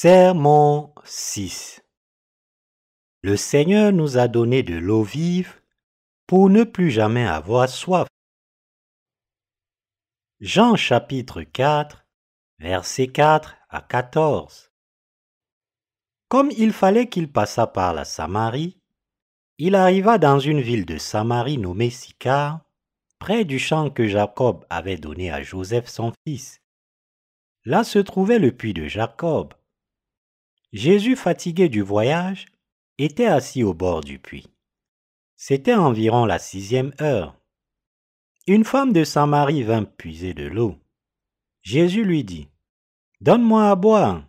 Sermon 6 Le Seigneur nous a donné de l'eau vive pour ne plus jamais avoir soif. Jean chapitre 4, versets 4 à 14 Comme il fallait qu'il passât par la Samarie, il arriva dans une ville de Samarie nommée Sicar, près du champ que Jacob avait donné à Joseph son fils. Là se trouvait le puits de Jacob. Jésus, fatigué du voyage, était assis au bord du puits. C'était environ la sixième heure. Une femme de Samarie vint puiser de l'eau. Jésus lui dit, Donne-moi à boire,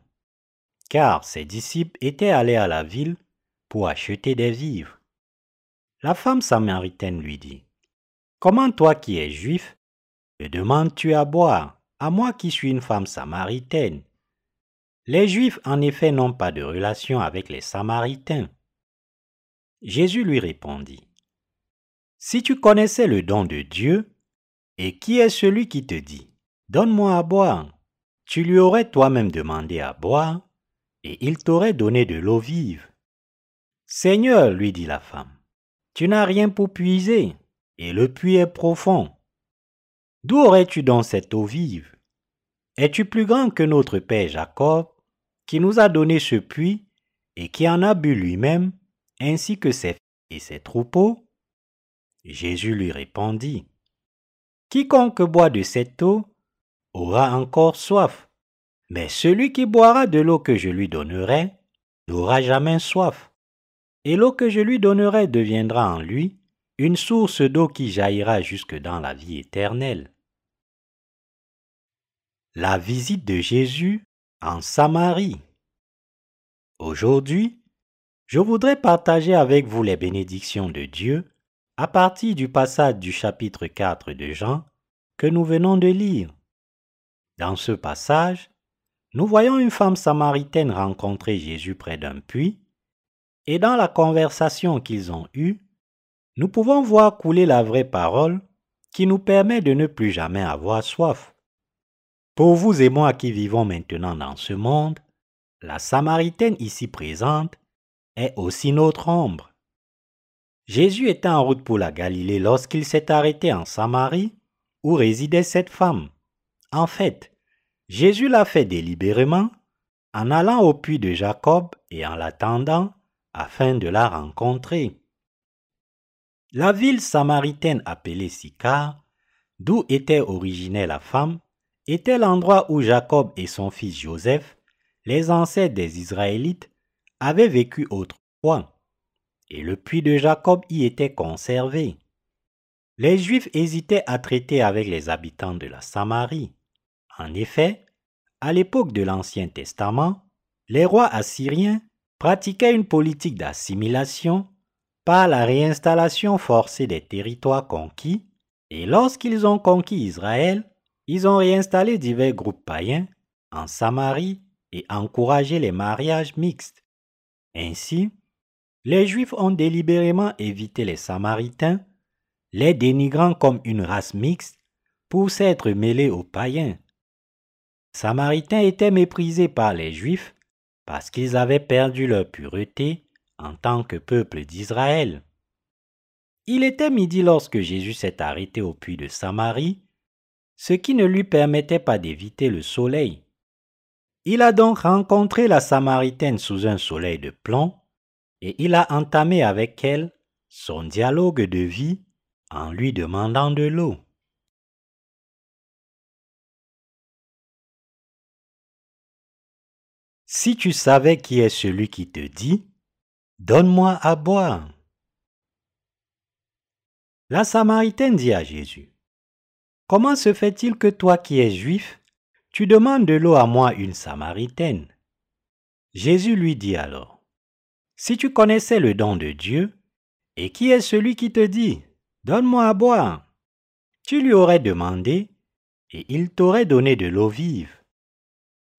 car ses disciples étaient allés à la ville pour acheter des vivres. La femme samaritaine lui dit, Comment toi qui es juif, me demandes-tu à boire, à moi qui suis une femme samaritaine? Les Juifs en effet n'ont pas de relation avec les Samaritains. Jésus lui répondit, Si tu connaissais le don de Dieu, et qui est celui qui te dit, Donne-moi à boire, tu lui aurais toi-même demandé à boire, et il t'aurait donné de l'eau vive. Seigneur, lui dit la femme, tu n'as rien pour puiser, et le puits est profond. D'où aurais-tu donc cette eau vive? Es-tu plus grand que notre père Jacob, qui nous a donné ce puits et qui en a bu lui-même, ainsi que ses et ses troupeaux Jésus lui répondit, Quiconque boit de cette eau aura encore soif, mais celui qui boira de l'eau que je lui donnerai n'aura jamais soif, et l'eau que je lui donnerai deviendra en lui une source d'eau qui jaillira jusque dans la vie éternelle. La visite de Jésus en Samarie. Aujourd'hui, je voudrais partager avec vous les bénédictions de Dieu à partir du passage du chapitre 4 de Jean que nous venons de lire. Dans ce passage, nous voyons une femme samaritaine rencontrer Jésus près d'un puits, et dans la conversation qu'ils ont eue, nous pouvons voir couler la vraie parole qui nous permet de ne plus jamais avoir soif. Pour vous et moi qui vivons maintenant dans ce monde, la Samaritaine ici présente est aussi notre ombre. Jésus était en route pour la Galilée lorsqu'il s'est arrêté en Samarie où résidait cette femme. En fait, Jésus l'a fait délibérément en allant au puits de Jacob et en l'attendant afin de la rencontrer. La ville samaritaine appelée Sicar, d'où était originaire la femme, était l'endroit où Jacob et son fils Joseph, les ancêtres des Israélites, avaient vécu autrefois, et le puits de Jacob y était conservé. Les Juifs hésitaient à traiter avec les habitants de la Samarie. En effet, à l'époque de l'Ancien Testament, les rois assyriens pratiquaient une politique d'assimilation par la réinstallation forcée des territoires conquis, et lorsqu'ils ont conquis Israël, ils ont réinstallé divers groupes païens en Samarie et encouragé les mariages mixtes. Ainsi, les Juifs ont délibérément évité les Samaritains, les dénigrant comme une race mixte pour s'être mêlés aux païens. Samaritains étaient méprisés par les Juifs parce qu'ils avaient perdu leur pureté en tant que peuple d'Israël. Il était midi lorsque Jésus s'est arrêté au puits de Samarie ce qui ne lui permettait pas d'éviter le soleil. Il a donc rencontré la Samaritaine sous un soleil de plomb, et il a entamé avec elle son dialogue de vie en lui demandant de l'eau. Si tu savais qui est celui qui te dit, Donne-moi à boire. La Samaritaine dit à Jésus, Comment se fait-il que toi qui es juif, tu demandes de l'eau à moi une Samaritaine? Jésus lui dit alors, Si tu connaissais le don de Dieu, et qui est celui qui te dit, Donne-moi à boire Tu lui aurais demandé, et il t'aurait donné de l'eau vive.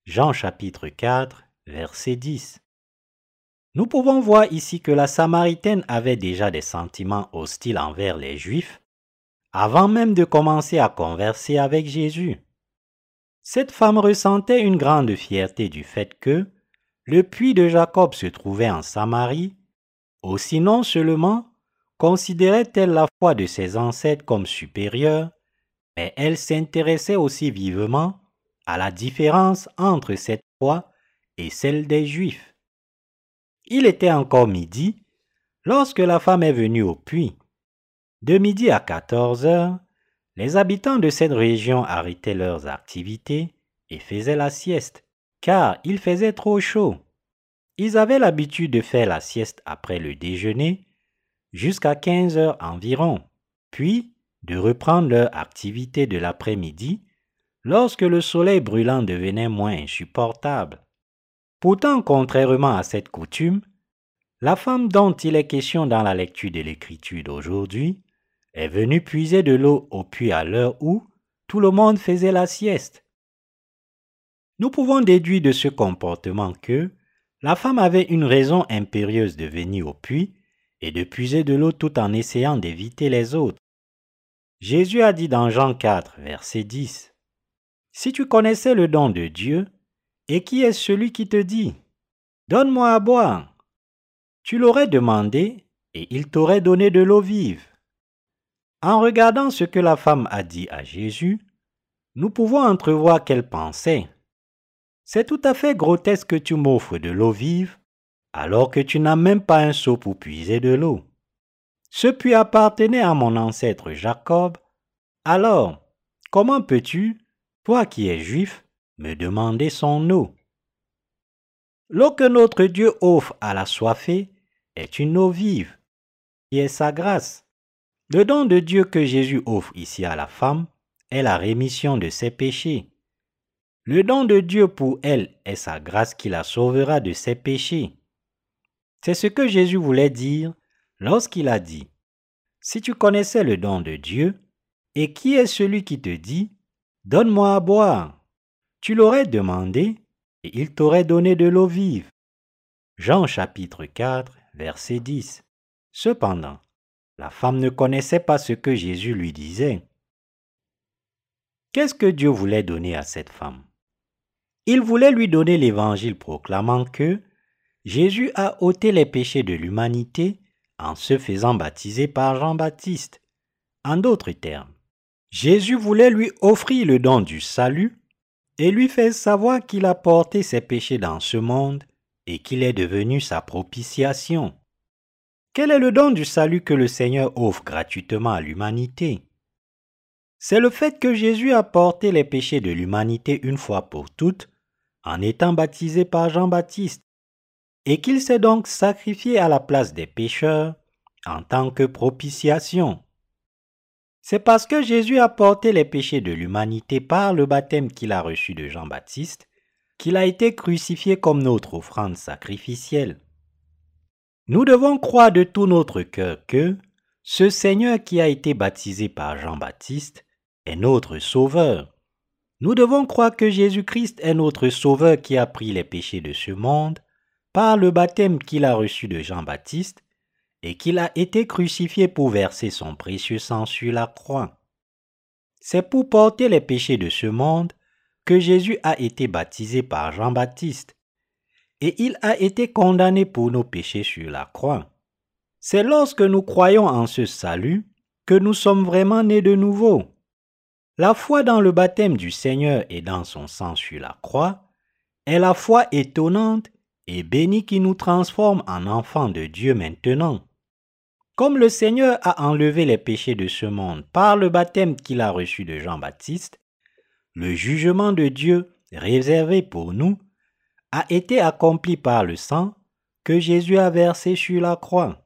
Jean chapitre 4, verset 10. Nous pouvons voir ici que la Samaritaine avait déjà des sentiments hostiles envers les Juifs avant même de commencer à converser avec Jésus. Cette femme ressentait une grande fierté du fait que, le puits de Jacob se trouvait en Samarie, aussi non seulement considérait-elle la foi de ses ancêtres comme supérieure, mais elle s'intéressait aussi vivement à la différence entre cette foi et celle des Juifs. Il était encore midi lorsque la femme est venue au puits. De midi à 14 heures, les habitants de cette région arrêtaient leurs activités et faisaient la sieste, car il faisait trop chaud. Ils avaient l'habitude de faire la sieste après le déjeuner jusqu'à 15 heures environ, puis de reprendre leur activité de l'après-midi lorsque le soleil brûlant devenait moins insupportable. Pourtant, contrairement à cette coutume, la femme dont il est question dans la lecture de l'écriture d'aujourd'hui est venue puiser de l'eau au puits à l'heure où tout le monde faisait la sieste. Nous pouvons déduire de ce comportement que la femme avait une raison impérieuse de venir au puits et de puiser de l'eau tout en essayant d'éviter les autres. Jésus a dit dans Jean 4, verset 10, Si tu connaissais le don de Dieu, et qui est celui qui te dit, Donne-moi à boire, tu l'aurais demandé, et il t'aurait donné de l'eau vive. En regardant ce que la femme a dit à Jésus, nous pouvons entrevoir qu'elle pensait. C'est tout à fait grotesque que tu m'offres de l'eau vive alors que tu n'as même pas un seau pour puiser de l'eau. Ce puits appartenait à mon ancêtre Jacob. Alors, comment peux-tu, toi qui es juif, me demander son eau? L'eau que notre Dieu offre à la soifée est une eau vive, qui est sa grâce. Le don de Dieu que Jésus offre ici à la femme est la rémission de ses péchés. Le don de Dieu pour elle est sa grâce qui la sauvera de ses péchés. C'est ce que Jésus voulait dire lorsqu'il a dit, Si tu connaissais le don de Dieu, et qui est celui qui te dit, Donne-moi à boire, tu l'aurais demandé, et il t'aurait donné de l'eau vive. Jean chapitre 4, verset 10. Cependant, la femme ne connaissait pas ce que Jésus lui disait. Qu'est-ce que Dieu voulait donner à cette femme? Il voulait lui donner l'évangile proclamant que Jésus a ôté les péchés de l'humanité en se faisant baptiser par Jean-Baptiste. En d'autres termes, Jésus voulait lui offrir le don du salut et lui faire savoir qu'il a porté ses péchés dans ce monde et qu'il est devenu sa propitiation. Quel est le don du salut que le Seigneur offre gratuitement à l'humanité? C'est le fait que Jésus a porté les péchés de l'humanité une fois pour toutes en étant baptisé par Jean-Baptiste, et qu'il s'est donc sacrifié à la place des pécheurs en tant que propitiation. C'est parce que Jésus a porté les péchés de l'humanité par le baptême qu'il a reçu de Jean-Baptiste qu'il a été crucifié comme notre offrande sacrificielle. Nous devons croire de tout notre cœur que ce Seigneur qui a été baptisé par Jean-Baptiste est notre Sauveur. Nous devons croire que Jésus-Christ est notre Sauveur qui a pris les péchés de ce monde par le baptême qu'il a reçu de Jean-Baptiste et qu'il a été crucifié pour verser son précieux sang sur la croix. C'est pour porter les péchés de ce monde que Jésus a été baptisé par Jean-Baptiste et il a été condamné pour nos péchés sur la croix. C'est lorsque nous croyons en ce salut que nous sommes vraiment nés de nouveau. La foi dans le baptême du Seigneur et dans son sang sur la croix est la foi étonnante et bénie qui nous transforme en enfants de Dieu maintenant. Comme le Seigneur a enlevé les péchés de ce monde par le baptême qu'il a reçu de Jean-Baptiste, le jugement de Dieu réservé pour nous a été accompli par le sang que Jésus a versé sur la croix.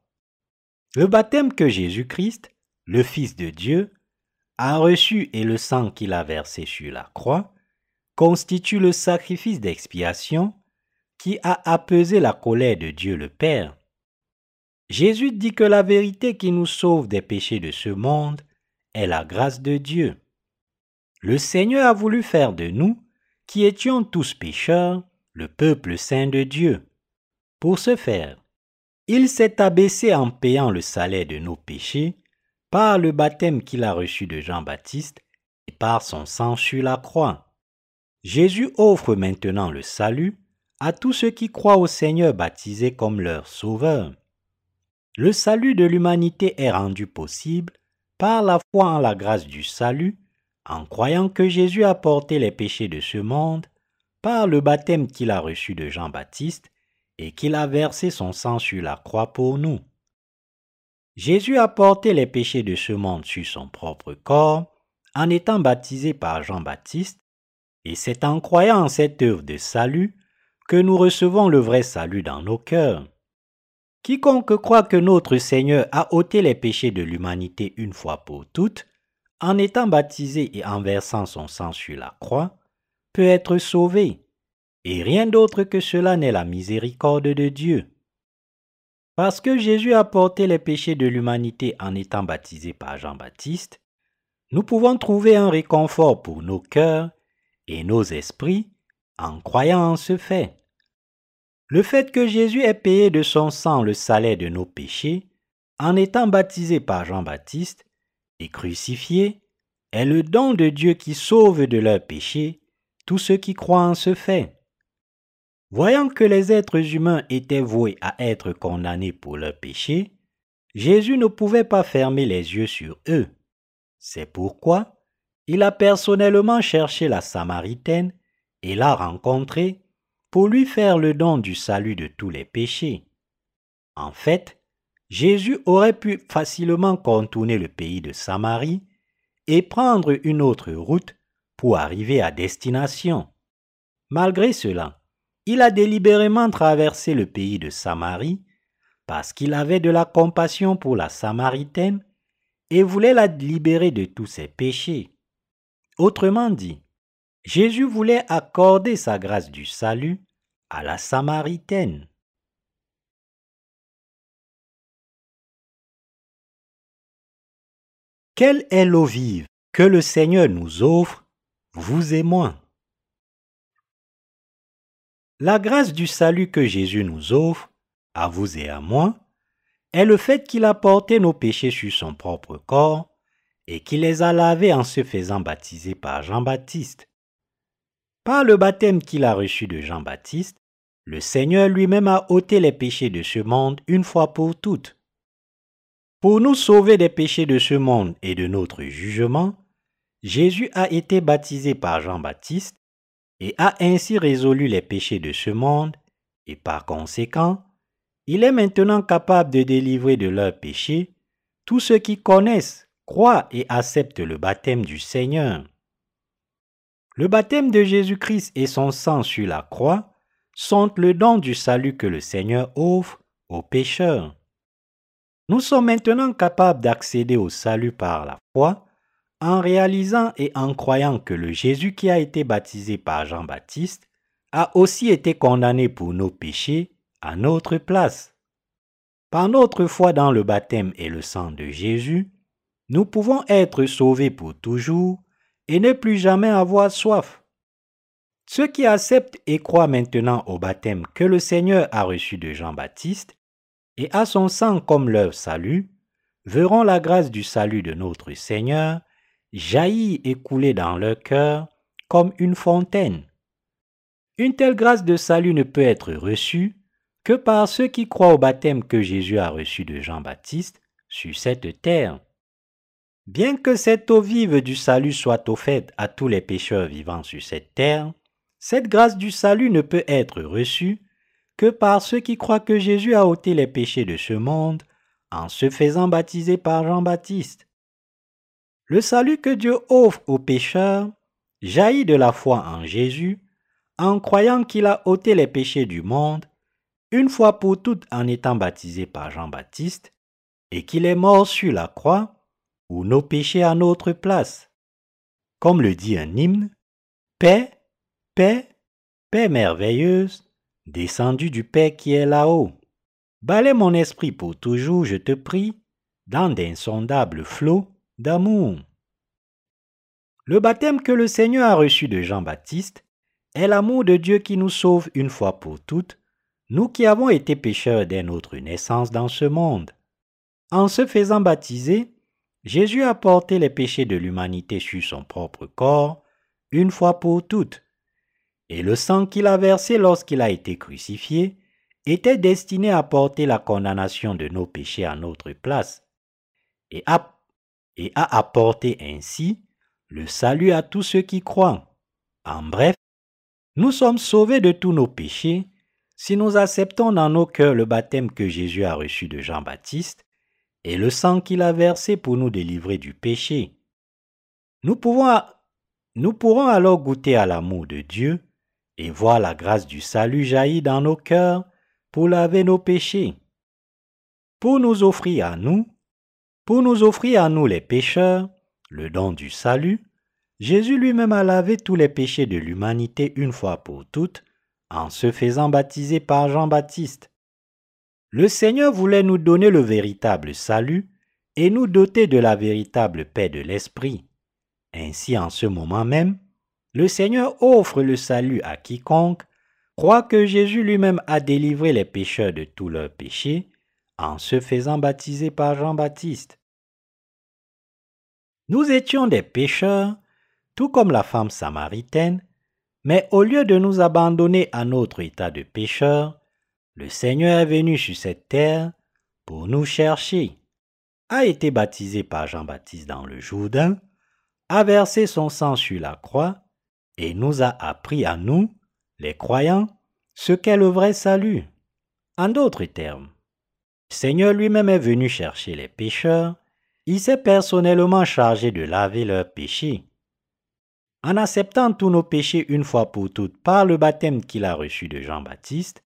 Le baptême que Jésus-Christ, le Fils de Dieu, a reçu et le sang qu'il a versé sur la croix constitue le sacrifice d'expiation qui a apaisé la colère de Dieu le Père. Jésus dit que la vérité qui nous sauve des péchés de ce monde est la grâce de Dieu. Le Seigneur a voulu faire de nous, qui étions tous pécheurs, le peuple saint de Dieu. Pour ce faire, il s'est abaissé en payant le salaire de nos péchés par le baptême qu'il a reçu de Jean-Baptiste et par son sang sur la croix. Jésus offre maintenant le salut à tous ceux qui croient au Seigneur baptisé comme leur sauveur. Le salut de l'humanité est rendu possible par la foi en la grâce du salut, en croyant que Jésus a porté les péchés de ce monde par le baptême qu'il a reçu de Jean-Baptiste et qu'il a versé son sang sur la croix pour nous. Jésus a porté les péchés de ce monde sur son propre corps en étant baptisé par Jean-Baptiste, et c'est en croyant en cette œuvre de salut que nous recevons le vrai salut dans nos cœurs. Quiconque croit que notre Seigneur a ôté les péchés de l'humanité une fois pour toutes, en étant baptisé et en versant son sang sur la croix, peut être sauvé, et rien d'autre que cela n'est la miséricorde de Dieu. Parce que Jésus a porté les péchés de l'humanité en étant baptisé par Jean-Baptiste, nous pouvons trouver un réconfort pour nos cœurs et nos esprits en croyant en ce fait. Le fait que Jésus ait payé de son sang le salaire de nos péchés en étant baptisé par Jean-Baptiste et crucifié est le don de Dieu qui sauve de leurs péchés tous ceux qui croient en ce fait. Voyant que les êtres humains étaient voués à être condamnés pour leurs péchés, Jésus ne pouvait pas fermer les yeux sur eux. C'est pourquoi il a personnellement cherché la Samaritaine et l'a rencontrée pour lui faire le don du salut de tous les péchés. En fait, Jésus aurait pu facilement contourner le pays de Samarie et prendre une autre route pour arriver à destination. Malgré cela, il a délibérément traversé le pays de Samarie parce qu'il avait de la compassion pour la Samaritaine et voulait la libérer de tous ses péchés. Autrement dit, Jésus voulait accorder sa grâce du salut à la Samaritaine. Quelle est l'eau vive que le Seigneur nous offre, vous et moi la grâce du salut que Jésus nous offre, à vous et à moi, est le fait qu'il a porté nos péchés sur son propre corps et qu'il les a lavés en se faisant baptiser par Jean-Baptiste. Par le baptême qu'il a reçu de Jean-Baptiste, le Seigneur lui-même a ôté les péchés de ce monde une fois pour toutes. Pour nous sauver des péchés de ce monde et de notre jugement, Jésus a été baptisé par Jean-Baptiste et a ainsi résolu les péchés de ce monde, et par conséquent, il est maintenant capable de délivrer de leurs péchés tous ceux qui connaissent, croient et acceptent le baptême du Seigneur. Le baptême de Jésus-Christ et son sang sur la croix sont le don du salut que le Seigneur offre aux pécheurs. Nous sommes maintenant capables d'accéder au salut par la foi en réalisant et en croyant que le Jésus qui a été baptisé par Jean-Baptiste a aussi été condamné pour nos péchés à notre place. Par notre foi dans le baptême et le sang de Jésus, nous pouvons être sauvés pour toujours et ne plus jamais avoir soif. Ceux qui acceptent et croient maintenant au baptême que le Seigneur a reçu de Jean-Baptiste et à son sang comme leur salut, verront la grâce du salut de notre Seigneur jaillit et coulait dans leur cœur comme une fontaine. Une telle grâce de salut ne peut être reçue que par ceux qui croient au baptême que Jésus a reçu de Jean-Baptiste sur cette terre. Bien que cette eau vive du salut soit offerte à tous les pécheurs vivant sur cette terre, cette grâce du salut ne peut être reçue que par ceux qui croient que Jésus a ôté les péchés de ce monde en se faisant baptiser par Jean-Baptiste. Le salut que Dieu offre aux pécheurs jaillit de la foi en Jésus, en croyant qu'il a ôté les péchés du monde, une fois pour toutes en étant baptisé par Jean-Baptiste, et qu'il est mort sur la croix, ou nos péchés à notre place. Comme le dit un hymne, Paix, paix, paix merveilleuse, descendue du Père qui est là-haut. Balais mon esprit pour toujours, je te prie, dans d'insondables flots d'amour. Le baptême que le Seigneur a reçu de Jean-Baptiste est l'amour de Dieu qui nous sauve une fois pour toutes, nous qui avons été pécheurs dès notre naissance dans ce monde. En se faisant baptiser, Jésus a porté les péchés de l'humanité sur son propre corps, une fois pour toutes. Et le sang qu'il a versé lorsqu'il a été crucifié était destiné à porter la condamnation de nos péchés à notre place et et à apporter ainsi le salut à tous ceux qui croient. En bref, nous sommes sauvés de tous nos péchés si nous acceptons dans nos cœurs le baptême que Jésus a reçu de Jean-Baptiste et le sang qu'il a versé pour nous délivrer du péché. Nous, nous pourrons alors goûter à l'amour de Dieu et voir la grâce du salut jaillir dans nos cœurs pour laver nos péchés. Pour nous offrir à nous, pour nous offrir à nous les pécheurs, le don du salut, Jésus lui-même a lavé tous les péchés de l'humanité une fois pour toutes en se faisant baptiser par Jean-Baptiste. Le Seigneur voulait nous donner le véritable salut et nous doter de la véritable paix de l'Esprit. Ainsi, en ce moment même, le Seigneur offre le salut à quiconque croit que Jésus lui-même a délivré les pécheurs de tous leurs péchés en se faisant baptiser par Jean-Baptiste. Nous étions des pécheurs, tout comme la femme samaritaine, mais au lieu de nous abandonner à notre état de pécheur, le Seigneur est venu sur cette terre pour nous chercher, a été baptisé par Jean-Baptiste dans le Jourdain, a versé son sang sur la croix et nous a appris à nous, les croyants, ce qu'est le vrai salut. En d'autres termes, Seigneur lui-même est venu chercher les pécheurs, il s'est personnellement chargé de laver leurs péchés. En acceptant tous nos péchés une fois pour toutes par le baptême qu'il a reçu de Jean-Baptiste,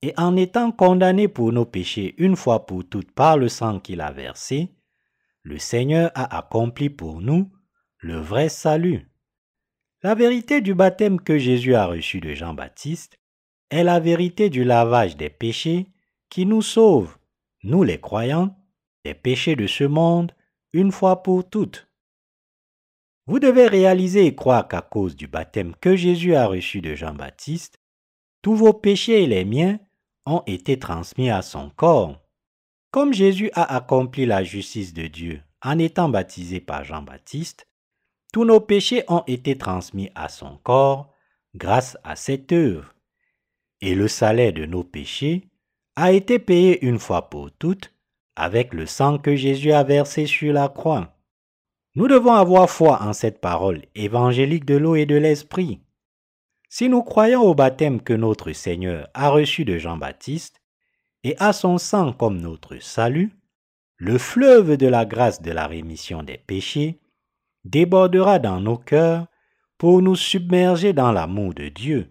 et en étant condamné pour nos péchés une fois pour toutes par le sang qu'il a versé, le Seigneur a accompli pour nous le vrai salut. La vérité du baptême que Jésus a reçu de Jean-Baptiste est la vérité du lavage des péchés qui nous sauve, nous les croyants, des péchés de ce monde une fois pour toutes. Vous devez réaliser et croire qu'à cause du baptême que Jésus a reçu de Jean-Baptiste, tous vos péchés et les miens ont été transmis à son corps. Comme Jésus a accompli la justice de Dieu en étant baptisé par Jean-Baptiste, tous nos péchés ont été transmis à son corps grâce à cette œuvre. Et le salaire de nos péchés a été payé une fois pour toutes avec le sang que Jésus a versé sur la croix. Nous devons avoir foi en cette parole évangélique de l'eau et de l'esprit. Si nous croyons au baptême que notre Seigneur a reçu de Jean-Baptiste et à son sang comme notre salut, le fleuve de la grâce de la rémission des péchés débordera dans nos cœurs pour nous submerger dans l'amour de Dieu.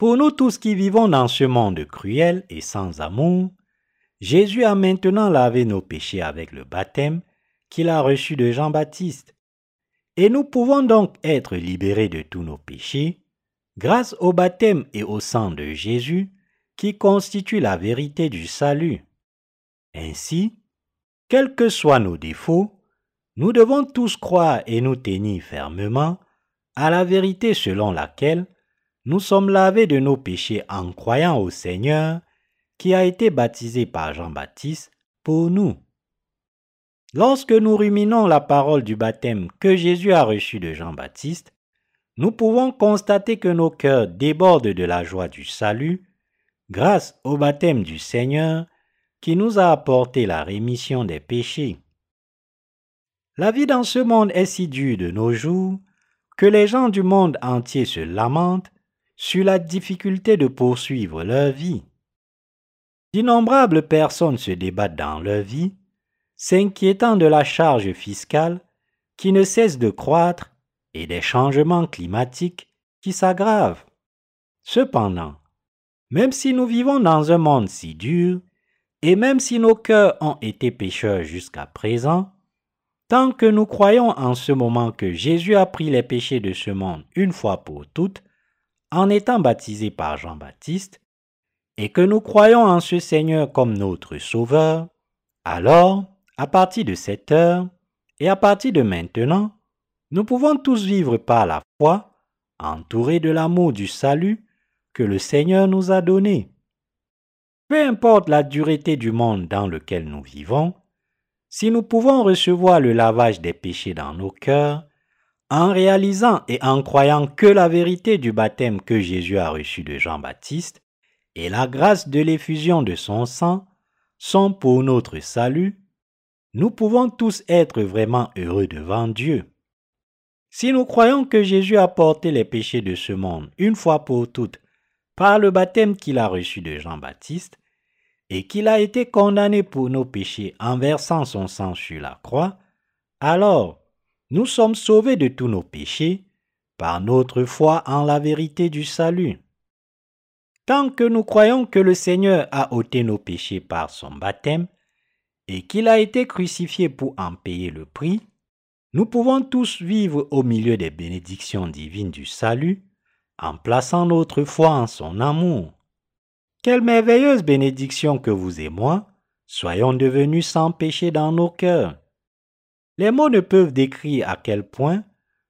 Pour nous tous qui vivons dans ce monde cruel et sans amour, Jésus a maintenant lavé nos péchés avec le baptême qu'il a reçu de Jean-Baptiste. Et nous pouvons donc être libérés de tous nos péchés grâce au baptême et au sang de Jésus qui constitue la vérité du salut. Ainsi, quels que soient nos défauts, nous devons tous croire et nous tenir fermement à la vérité selon laquelle nous sommes lavés de nos péchés en croyant au Seigneur qui a été baptisé par Jean-Baptiste pour nous. Lorsque nous ruminons la parole du baptême que Jésus a reçu de Jean-Baptiste, nous pouvons constater que nos cœurs débordent de la joie du salut grâce au baptême du Seigneur qui nous a apporté la rémission des péchés. La vie dans ce monde est si dure de nos jours que les gens du monde entier se lamentent sur la difficulté de poursuivre leur vie. D'innombrables personnes se débattent dans leur vie s'inquiétant de la charge fiscale qui ne cesse de croître et des changements climatiques qui s'aggravent. Cependant, même si nous vivons dans un monde si dur, et même si nos cœurs ont été pécheurs jusqu'à présent, tant que nous croyons en ce moment que Jésus a pris les péchés de ce monde une fois pour toutes, en étant baptisé par Jean-Baptiste, et que nous croyons en ce Seigneur comme notre Sauveur, alors à partir de cette heure et à partir de maintenant, nous pouvons tous vivre par la foi, entourés de l'amour du salut que le Seigneur nous a donné. Peu importe la dureté du monde dans lequel nous vivons, si nous pouvons recevoir le lavage des péchés dans nos cœurs, en réalisant et en croyant que la vérité du baptême que Jésus a reçu de Jean-Baptiste et la grâce de l'effusion de son sang sont pour notre salut, nous pouvons tous être vraiment heureux devant Dieu. Si nous croyons que Jésus a porté les péchés de ce monde une fois pour toutes par le baptême qu'il a reçu de Jean-Baptiste, et qu'il a été condamné pour nos péchés en versant son sang sur la croix, alors nous sommes sauvés de tous nos péchés par notre foi en la vérité du salut. Tant que nous croyons que le Seigneur a ôté nos péchés par son baptême et qu'il a été crucifié pour en payer le prix, nous pouvons tous vivre au milieu des bénédictions divines du salut en plaçant notre foi en son amour. Quelle merveilleuse bénédiction que vous et moi soyons devenus sans péché dans nos cœurs. Les mots ne peuvent décrire à quel point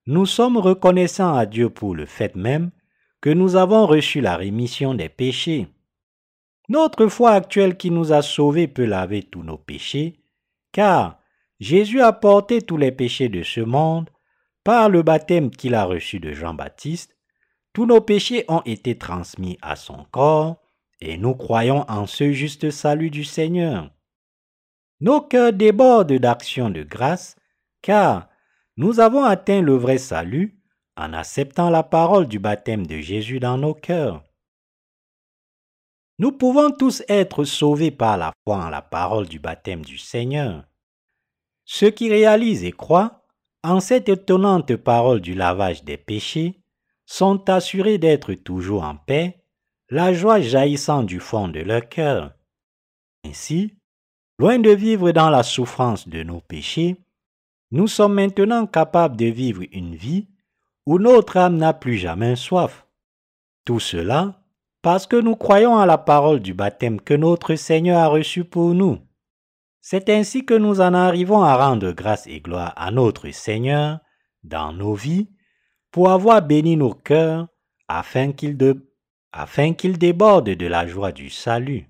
nous sommes reconnaissants à Dieu pour le fait même que nous avons reçu la rémission des péchés. Notre foi actuelle qui nous a sauvés peut laver tous nos péchés, car Jésus a porté tous les péchés de ce monde par le baptême qu'il a reçu de Jean-Baptiste. Tous nos péchés ont été transmis à son corps et nous croyons en ce juste salut du Seigneur. Nos cœurs débordent d'actions de grâce, car nous avons atteint le vrai salut en acceptant la parole du baptême de Jésus dans nos cœurs. Nous pouvons tous être sauvés par la foi en la parole du baptême du Seigneur. Ceux qui réalisent et croient en cette étonnante parole du lavage des péchés sont assurés d'être toujours en paix la joie jaillissant du fond de leur cœur. Ainsi, loin de vivre dans la souffrance de nos péchés, nous sommes maintenant capables de vivre une vie où notre âme n'a plus jamais soif. Tout cela parce que nous croyons à la parole du baptême que notre Seigneur a reçu pour nous. C'est ainsi que nous en arrivons à rendre grâce et gloire à notre Seigneur dans nos vies pour avoir béni nos cœurs afin qu'il de afin qu'il déborde de la joie du salut.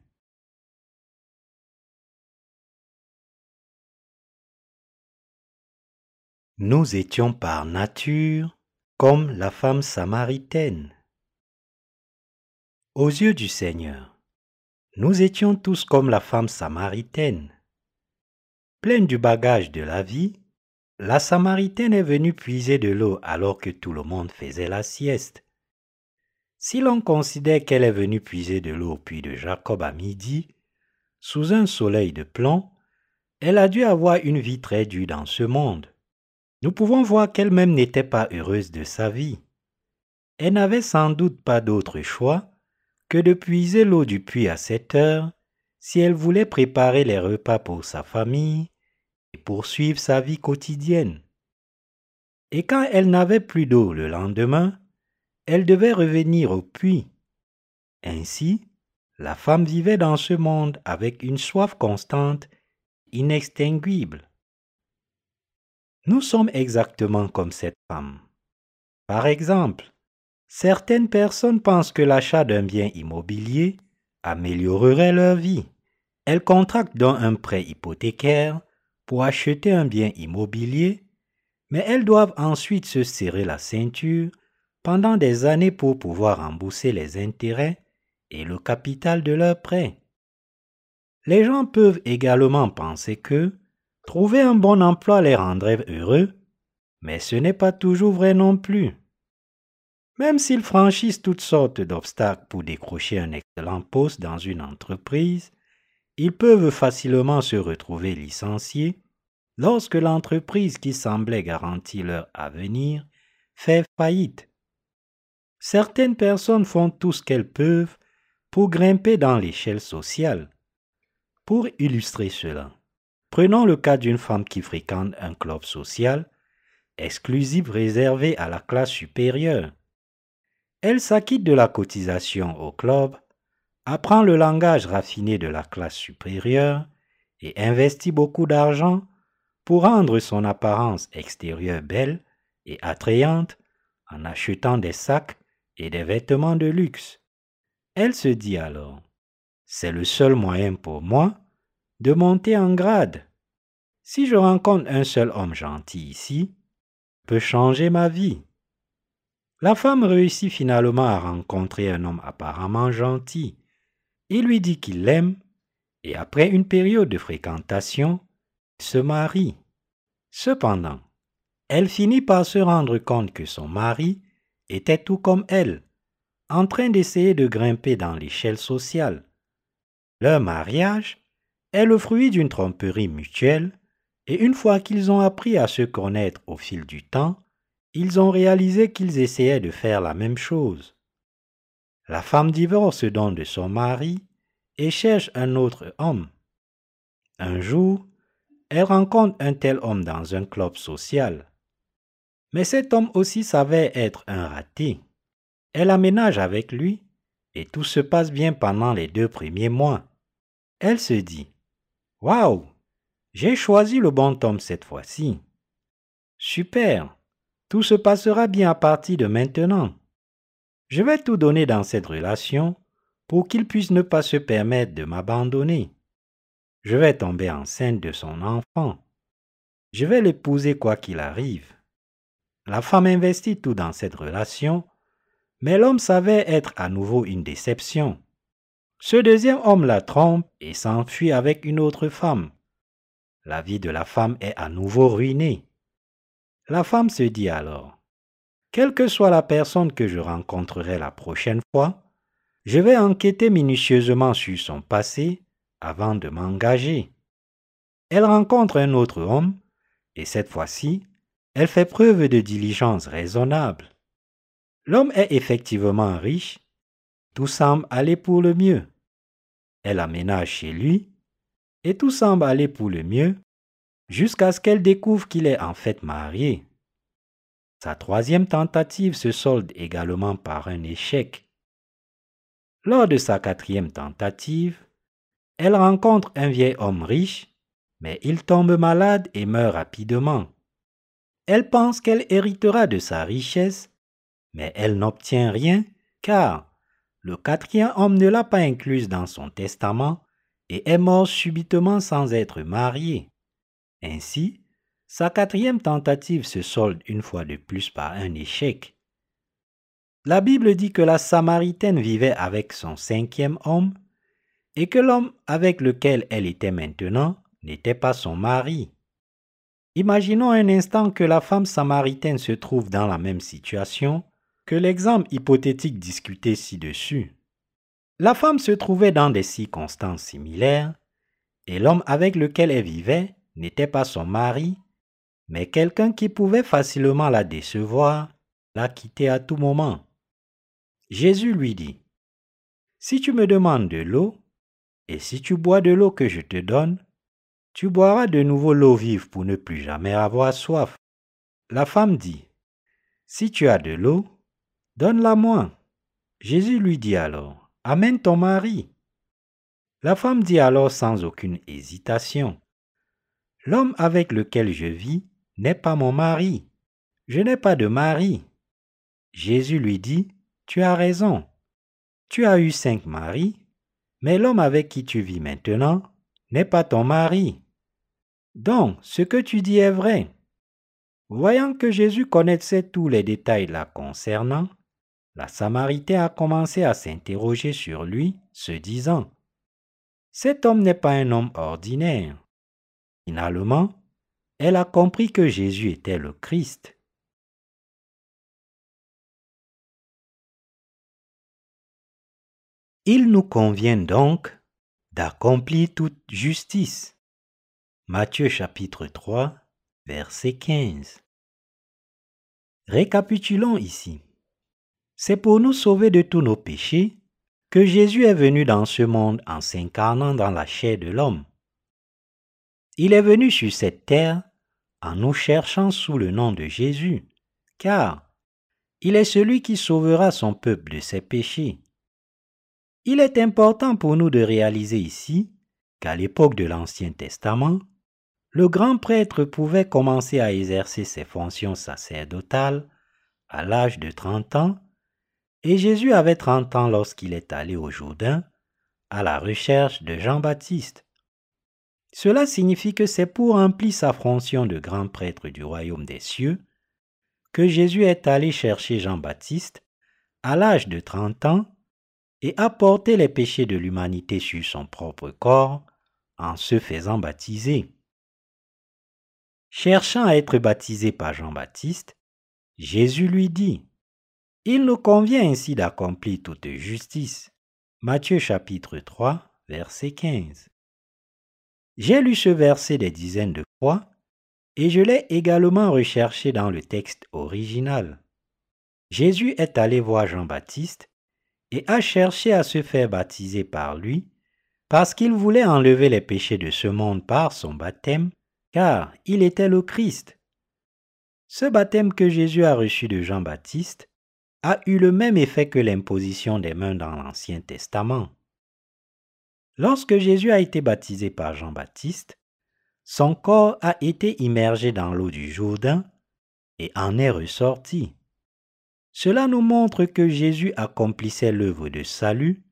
Nous étions par nature comme la femme samaritaine. Aux yeux du Seigneur, nous étions tous comme la femme samaritaine. Pleine du bagage de la vie, la samaritaine est venue puiser de l'eau alors que tout le monde faisait la sieste. Si l'on considère qu'elle est venue puiser de l'eau au puits de Jacob à midi, sous un soleil de plomb, elle a dû avoir une vie très dure dans ce monde. Nous pouvons voir qu'elle-même n'était pas heureuse de sa vie. Elle n'avait sans doute pas d'autre choix que de puiser l'eau du puits à cette heure si elle voulait préparer les repas pour sa famille et poursuivre sa vie quotidienne. Et quand elle n'avait plus d'eau le lendemain, elle devait revenir au puits. Ainsi, la femme vivait dans ce monde avec une soif constante, inextinguible. Nous sommes exactement comme cette femme. Par exemple, certaines personnes pensent que l'achat d'un bien immobilier améliorerait leur vie. Elles contractent donc un prêt hypothécaire pour acheter un bien immobilier, mais elles doivent ensuite se serrer la ceinture pendant des années pour pouvoir rembourser les intérêts et le capital de leur prêt. Les gens peuvent également penser que trouver un bon emploi les rendrait heureux, mais ce n'est pas toujours vrai non plus. Même s'ils franchissent toutes sortes d'obstacles pour décrocher un excellent poste dans une entreprise, ils peuvent facilement se retrouver licenciés lorsque l'entreprise qui semblait garantir leur avenir fait faillite. Certaines personnes font tout ce qu'elles peuvent pour grimper dans l'échelle sociale. Pour illustrer cela, prenons le cas d'une femme qui fréquente un club social exclusif réservé à la classe supérieure. Elle s'acquitte de la cotisation au club, apprend le langage raffiné de la classe supérieure et investit beaucoup d'argent pour rendre son apparence extérieure belle et attrayante en achetant des sacs et des vêtements de luxe. Elle se dit alors, c'est le seul moyen pour moi de monter en grade. Si je rencontre un seul homme gentil ici, peut changer ma vie. La femme réussit finalement à rencontrer un homme apparemment gentil. Il lui dit qu'il l'aime et après une période de fréquentation, se marie. Cependant, elle finit par se rendre compte que son mari était tout comme elle, en train d'essayer de grimper dans l'échelle sociale. Leur mariage est le fruit d'une tromperie mutuelle, et une fois qu'ils ont appris à se connaître au fil du temps, ils ont réalisé qu'ils essayaient de faire la même chose. La femme divorce donc de son mari et cherche un autre homme. Un jour, elle rencontre un tel homme dans un club social. Mais cet homme aussi savait être un raté. Elle aménage avec lui et tout se passe bien pendant les deux premiers mois. Elle se dit Waouh, j'ai choisi le bon homme cette fois-ci. Super, tout se passera bien à partir de maintenant. Je vais tout donner dans cette relation pour qu'il puisse ne pas se permettre de m'abandonner. Je vais tomber enceinte de son enfant. Je vais l'épouser quoi qu'il arrive. La femme investit tout dans cette relation, mais l'homme savait être à nouveau une déception. Ce deuxième homme la trompe et s'enfuit avec une autre femme. La vie de la femme est à nouveau ruinée. La femme se dit alors, quelle que soit la personne que je rencontrerai la prochaine fois, je vais enquêter minutieusement sur son passé avant de m'engager. Elle rencontre un autre homme et cette fois-ci, elle fait preuve de diligence raisonnable. L'homme est effectivement riche, tout semble aller pour le mieux. Elle aménage chez lui et tout semble aller pour le mieux jusqu'à ce qu'elle découvre qu'il est en fait marié. Sa troisième tentative se solde également par un échec. Lors de sa quatrième tentative, elle rencontre un vieil homme riche, mais il tombe malade et meurt rapidement. Elle pense qu'elle héritera de sa richesse, mais elle n'obtient rien car le quatrième homme ne l'a pas incluse dans son testament et est mort subitement sans être marié. Ainsi, sa quatrième tentative se solde une fois de plus par un échec. La Bible dit que la Samaritaine vivait avec son cinquième homme et que l'homme avec lequel elle était maintenant n'était pas son mari. Imaginons un instant que la femme samaritaine se trouve dans la même situation que l'exemple hypothétique discuté ci-dessus. La femme se trouvait dans des circonstances similaires et l'homme avec lequel elle vivait n'était pas son mari, mais quelqu'un qui pouvait facilement la décevoir, la quitter à tout moment. Jésus lui dit, Si tu me demandes de l'eau, et si tu bois de l'eau que je te donne, tu boiras de nouveau l'eau vive pour ne plus jamais avoir soif. La femme dit, Si tu as de l'eau, donne-la moi. Jésus lui dit alors, Amène ton mari. La femme dit alors sans aucune hésitation, L'homme avec lequel je vis n'est pas mon mari. Je n'ai pas de mari. Jésus lui dit, tu as raison. Tu as eu cinq maris, mais l'homme avec qui tu vis maintenant n'est pas ton mari. Donc, ce que tu dis est vrai. Voyant que Jésus connaissait tous les détails la concernant, la Samaritaine a commencé à s'interroger sur lui, se disant, Cet homme n'est pas un homme ordinaire. Finalement, elle a compris que Jésus était le Christ. Il nous convient donc d'accomplir toute justice. Matthieu chapitre 3, verset 15. Récapitulons ici. C'est pour nous sauver de tous nos péchés que Jésus est venu dans ce monde en s'incarnant dans la chair de l'homme. Il est venu sur cette terre en nous cherchant sous le nom de Jésus, car il est celui qui sauvera son peuple de ses péchés. Il est important pour nous de réaliser ici qu'à l'époque de l'Ancien Testament, le grand prêtre pouvait commencer à exercer ses fonctions sacerdotales à l'âge de 30 ans, et Jésus avait 30 ans lorsqu'il est allé au Jourdain à la recherche de Jean-Baptiste. Cela signifie que c'est pour remplir sa fonction de grand prêtre du royaume des cieux que Jésus est allé chercher Jean-Baptiste à l'âge de 30 ans et a porté les péchés de l'humanité sur son propre corps en se faisant baptiser. Cherchant à être baptisé par Jean-Baptiste, Jésus lui dit, Il nous convient ainsi d'accomplir toute justice. Matthieu chapitre 3, verset 15. J'ai lu ce verset des dizaines de fois et je l'ai également recherché dans le texte original. Jésus est allé voir Jean-Baptiste et a cherché à se faire baptiser par lui parce qu'il voulait enlever les péchés de ce monde par son baptême, car il était le Christ. Ce baptême que Jésus a reçu de Jean-Baptiste a eu le même effet que l'imposition des mains dans l'Ancien Testament. Lorsque Jésus a été baptisé par Jean-Baptiste, son corps a été immergé dans l'eau du Jourdain et en est ressorti. Cela nous montre que Jésus accomplissait l'œuvre de salut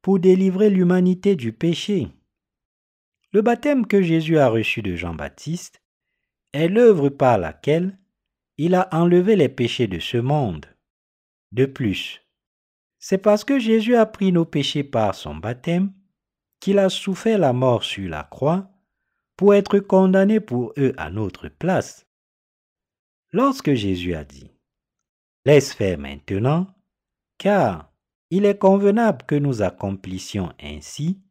pour délivrer l'humanité du péché. Le baptême que Jésus a reçu de Jean-Baptiste est l'œuvre par laquelle il a enlevé les péchés de ce monde. De plus, c'est parce que Jésus a pris nos péchés par son baptême qu'il a souffert la mort sur la croix pour être condamné pour eux à notre place. Lorsque Jésus a dit, Laisse faire maintenant, car il est convenable que nous accomplissions ainsi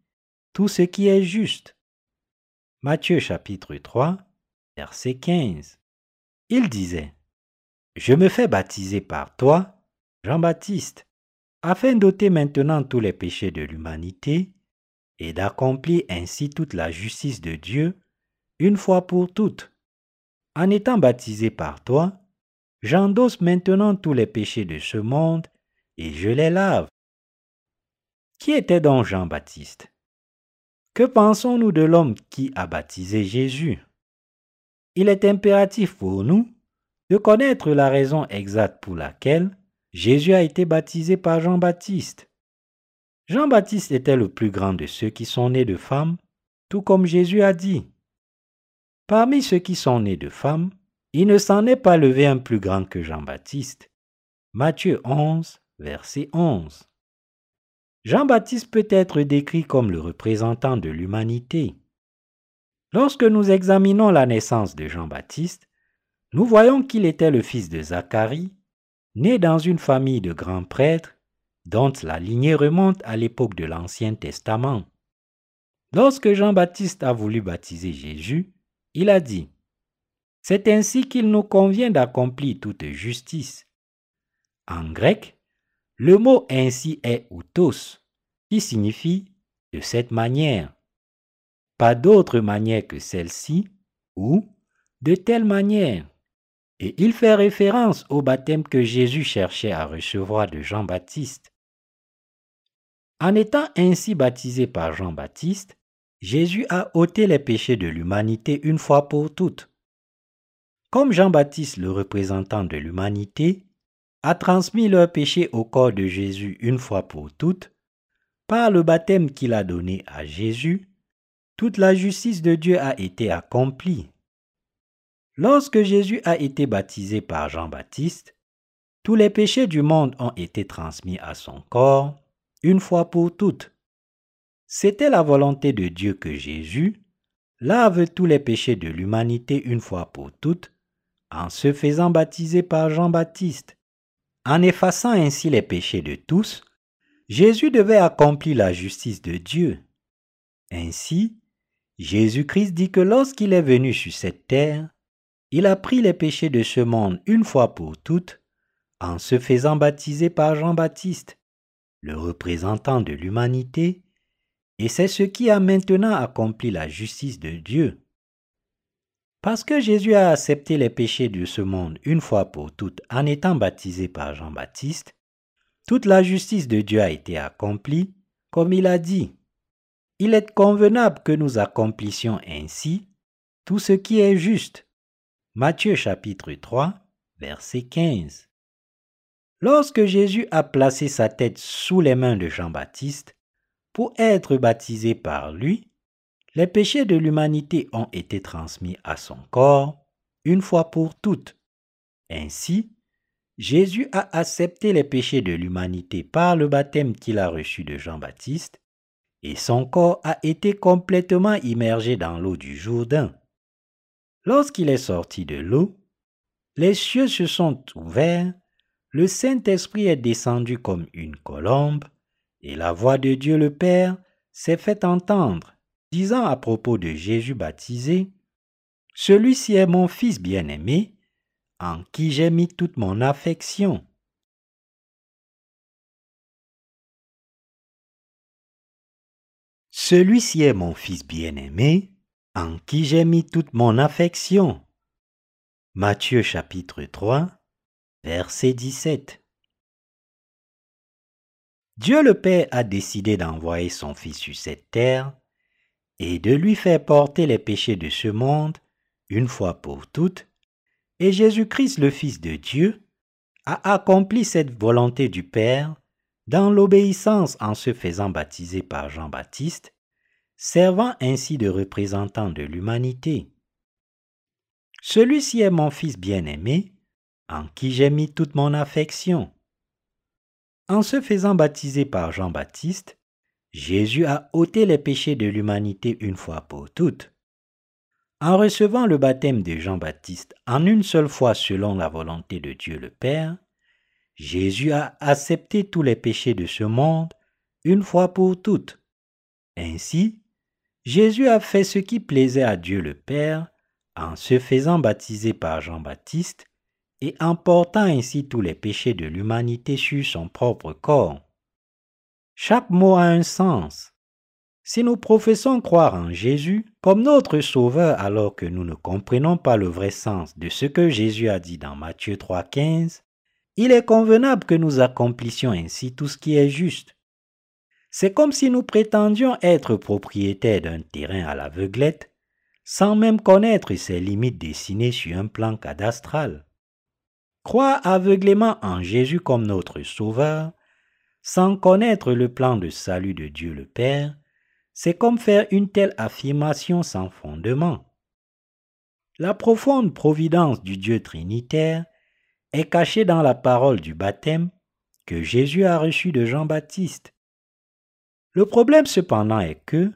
tout ce qui est juste. Matthieu chapitre 3, verset 15. Il disait, Je me fais baptiser par toi, Jean-Baptiste, afin d'ôter maintenant tous les péchés de l'humanité et d'accomplir ainsi toute la justice de Dieu une fois pour toutes. En étant baptisé par toi, j'endosse maintenant tous les péchés de ce monde et je les lave. Qui était donc Jean-Baptiste? Que pensons-nous de l'homme qui a baptisé Jésus? Il est impératif pour nous de connaître la raison exacte pour laquelle Jésus a été baptisé par Jean-Baptiste. Jean-Baptiste était le plus grand de ceux qui sont nés de femmes, tout comme Jésus a dit. Parmi ceux qui sont nés de femmes, il ne s'en est pas levé un plus grand que Jean-Baptiste. Matthieu 11, verset 11. Jean-Baptiste peut être décrit comme le représentant de l'humanité. Lorsque nous examinons la naissance de Jean-Baptiste, nous voyons qu'il était le fils de Zacharie, né dans une famille de grands prêtres dont la lignée remonte à l'époque de l'Ancien Testament. Lorsque Jean-Baptiste a voulu baptiser Jésus, il a dit, C'est ainsi qu'il nous convient d'accomplir toute justice. En grec, le mot ainsi est outos, qui signifie de cette manière. Pas d'autre manière que celle-ci, ou de telle manière. Et il fait référence au baptême que Jésus cherchait à recevoir de Jean-Baptiste. En étant ainsi baptisé par Jean-Baptiste, Jésus a ôté les péchés de l'humanité une fois pour toutes. Comme Jean-Baptiste, le représentant de l'humanité, a transmis leurs péchés au corps de Jésus une fois pour toutes, par le baptême qu'il a donné à Jésus, toute la justice de Dieu a été accomplie. Lorsque Jésus a été baptisé par Jean-Baptiste, tous les péchés du monde ont été transmis à son corps une fois pour toutes. C'était la volonté de Dieu que Jésus lave tous les péchés de l'humanité une fois pour toutes en se faisant baptiser par Jean-Baptiste. En effaçant ainsi les péchés de tous, Jésus devait accomplir la justice de Dieu. Ainsi, Jésus-Christ dit que lorsqu'il est venu sur cette terre, il a pris les péchés de ce monde une fois pour toutes en se faisant baptiser par Jean-Baptiste le représentant de l'humanité, et c'est ce qui a maintenant accompli la justice de Dieu. Parce que Jésus a accepté les péchés de ce monde une fois pour toutes en étant baptisé par Jean-Baptiste, toute la justice de Dieu a été accomplie, comme il a dit. Il est convenable que nous accomplissions ainsi tout ce qui est juste. Matthieu chapitre 3, verset 15. Lorsque Jésus a placé sa tête sous les mains de Jean-Baptiste pour être baptisé par lui, les péchés de l'humanité ont été transmis à son corps une fois pour toutes. Ainsi, Jésus a accepté les péchés de l'humanité par le baptême qu'il a reçu de Jean-Baptiste, et son corps a été complètement immergé dans l'eau du Jourdain. Lorsqu'il est sorti de l'eau, les cieux se sont ouverts, le Saint-Esprit est descendu comme une colombe, et la voix de Dieu le Père s'est fait entendre, disant à propos de Jésus baptisé, Celui-ci est mon Fils bien-aimé, en qui j'ai mis toute mon affection. Celui-ci est mon Fils bien-aimé, en qui j'ai mis toute mon affection. Matthieu chapitre 3, verset 17. Dieu le Père a décidé d'envoyer son Fils sur cette terre et de lui faire porter les péchés de ce monde une fois pour toutes, et Jésus-Christ le Fils de Dieu a accompli cette volonté du Père dans l'obéissance en se faisant baptiser par Jean-Baptiste, servant ainsi de représentant de l'humanité. Celui-ci est mon Fils bien-aimé, en qui j'ai mis toute mon affection. En se faisant baptiser par Jean-Baptiste, Jésus a ôté les péchés de l'humanité une fois pour toutes. En recevant le baptême de Jean-Baptiste en une seule fois selon la volonté de Dieu le Père, Jésus a accepté tous les péchés de ce monde une fois pour toutes. Ainsi, Jésus a fait ce qui plaisait à Dieu le Père en se faisant baptiser par Jean-Baptiste et en portant ainsi tous les péchés de l'humanité sur son propre corps. Chaque mot a un sens. Si nous professons croire en Jésus comme notre Sauveur alors que nous ne comprenons pas le vrai sens de ce que Jésus a dit dans Matthieu 3.15, il est convenable que nous accomplissions ainsi tout ce qui est juste. C'est comme si nous prétendions être propriétaires d'un terrain à l'aveuglette sans même connaître ses limites dessinées sur un plan cadastral. Croire aveuglément en Jésus comme notre Sauveur, sans connaître le plan de salut de Dieu le Père, c'est comme faire une telle affirmation sans fondement. La profonde providence du Dieu trinitaire est cachée dans la parole du baptême que Jésus a reçu de Jean-Baptiste. Le problème cependant est que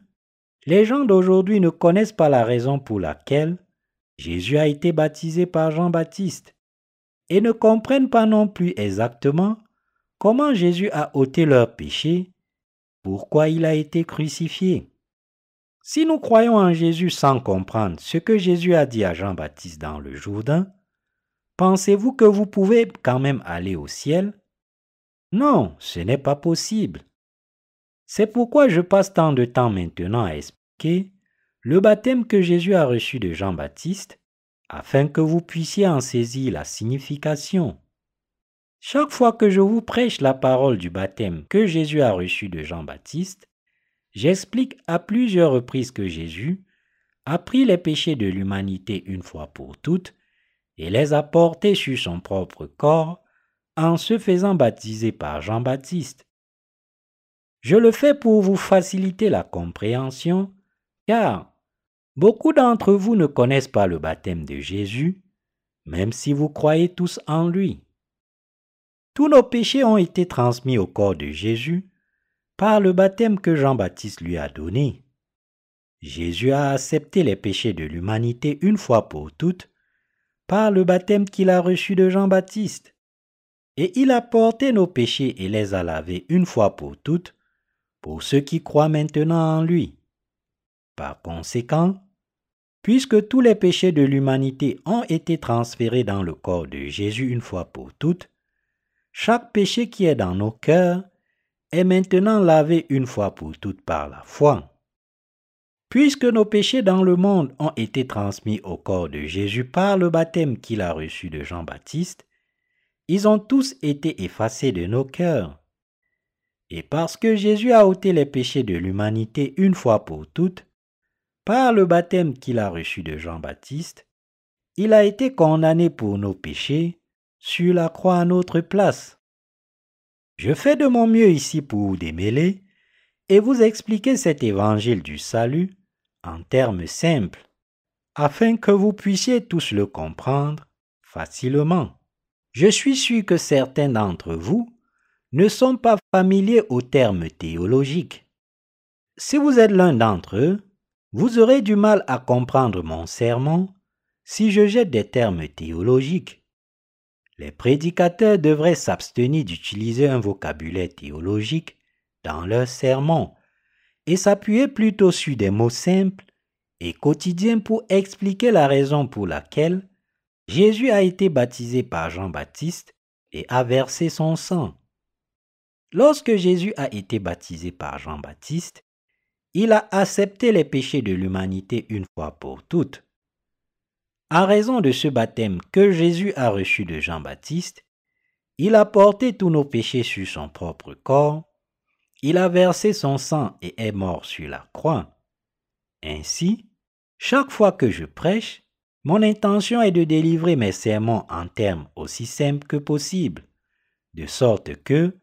les gens d'aujourd'hui ne connaissent pas la raison pour laquelle Jésus a été baptisé par Jean-Baptiste et ne comprennent pas non plus exactement comment Jésus a ôté leurs péchés, pourquoi il a été crucifié. Si nous croyons en Jésus sans comprendre ce que Jésus a dit à Jean-Baptiste dans le Jourdain, pensez-vous que vous pouvez quand même aller au ciel? Non, ce n'est pas possible. C'est pourquoi je passe tant de temps maintenant à expliquer le baptême que Jésus a reçu de Jean-Baptiste afin que vous puissiez en saisir la signification. Chaque fois que je vous prêche la parole du baptême que Jésus a reçu de Jean-Baptiste, j'explique à plusieurs reprises que Jésus a pris les péchés de l'humanité une fois pour toutes et les a portés sur son propre corps en se faisant baptiser par Jean-Baptiste. Je le fais pour vous faciliter la compréhension, car Beaucoup d'entre vous ne connaissent pas le baptême de Jésus, même si vous croyez tous en lui. Tous nos péchés ont été transmis au corps de Jésus par le baptême que Jean-Baptiste lui a donné. Jésus a accepté les péchés de l'humanité une fois pour toutes par le baptême qu'il a reçu de Jean-Baptiste. Et il a porté nos péchés et les a lavés une fois pour toutes pour ceux qui croient maintenant en lui. Par conséquent, Puisque tous les péchés de l'humanité ont été transférés dans le corps de Jésus une fois pour toutes, chaque péché qui est dans nos cœurs est maintenant lavé une fois pour toutes par la foi. Puisque nos péchés dans le monde ont été transmis au corps de Jésus par le baptême qu'il a reçu de Jean-Baptiste, ils ont tous été effacés de nos cœurs. Et parce que Jésus a ôté les péchés de l'humanité une fois pour toutes, par le baptême qu'il a reçu de Jean-Baptiste, il a été condamné pour nos péchés sur la croix à notre place. Je fais de mon mieux ici pour vous démêler et vous expliquer cet évangile du salut en termes simples, afin que vous puissiez tous le comprendre facilement. Je suis sûr que certains d'entre vous ne sont pas familiers aux termes théologiques. Si vous êtes l'un d'entre eux, vous aurez du mal à comprendre mon sermon si je jette des termes théologiques. Les prédicateurs devraient s'abstenir d'utiliser un vocabulaire théologique dans leurs sermons et s'appuyer plutôt sur des mots simples et quotidiens pour expliquer la raison pour laquelle Jésus a été baptisé par Jean-Baptiste et a versé son sang. Lorsque Jésus a été baptisé par Jean-Baptiste, il a accepté les péchés de l'humanité une fois pour toutes. En raison de ce baptême que Jésus a reçu de Jean-Baptiste, il a porté tous nos péchés sur son propre corps, il a versé son sang et est mort sur la croix. Ainsi, chaque fois que je prêche, mon intention est de délivrer mes sermons en termes aussi simples que possible, de sorte que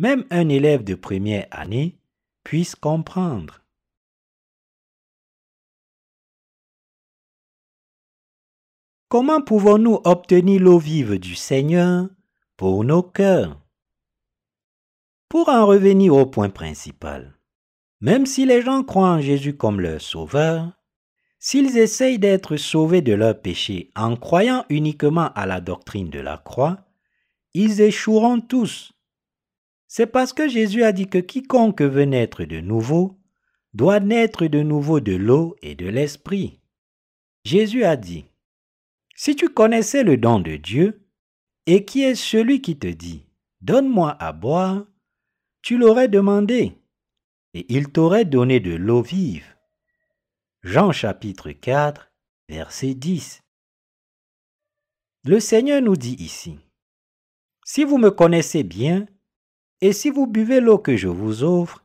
même un élève de première année puisse comprendre. Comment pouvons-nous obtenir l'eau vive du Seigneur pour nos cœurs? Pour en revenir au point principal, même si les gens croient en Jésus comme leur sauveur, S'ils essayent d'être sauvés de leurs péchés en croyant uniquement à la doctrine de la croix, ils échoueront tous. C'est parce que Jésus a dit que quiconque veut naître de nouveau doit naître de nouveau de l'eau et de l'esprit. Jésus a dit, Si tu connaissais le don de Dieu, et qui est celui qui te dit, Donne-moi à boire, tu l'aurais demandé, et il t'aurait donné de l'eau vive. Jean chapitre 4, verset 10. Le Seigneur nous dit ici, Si vous me connaissez bien, et si vous buvez l'eau que je vous offre,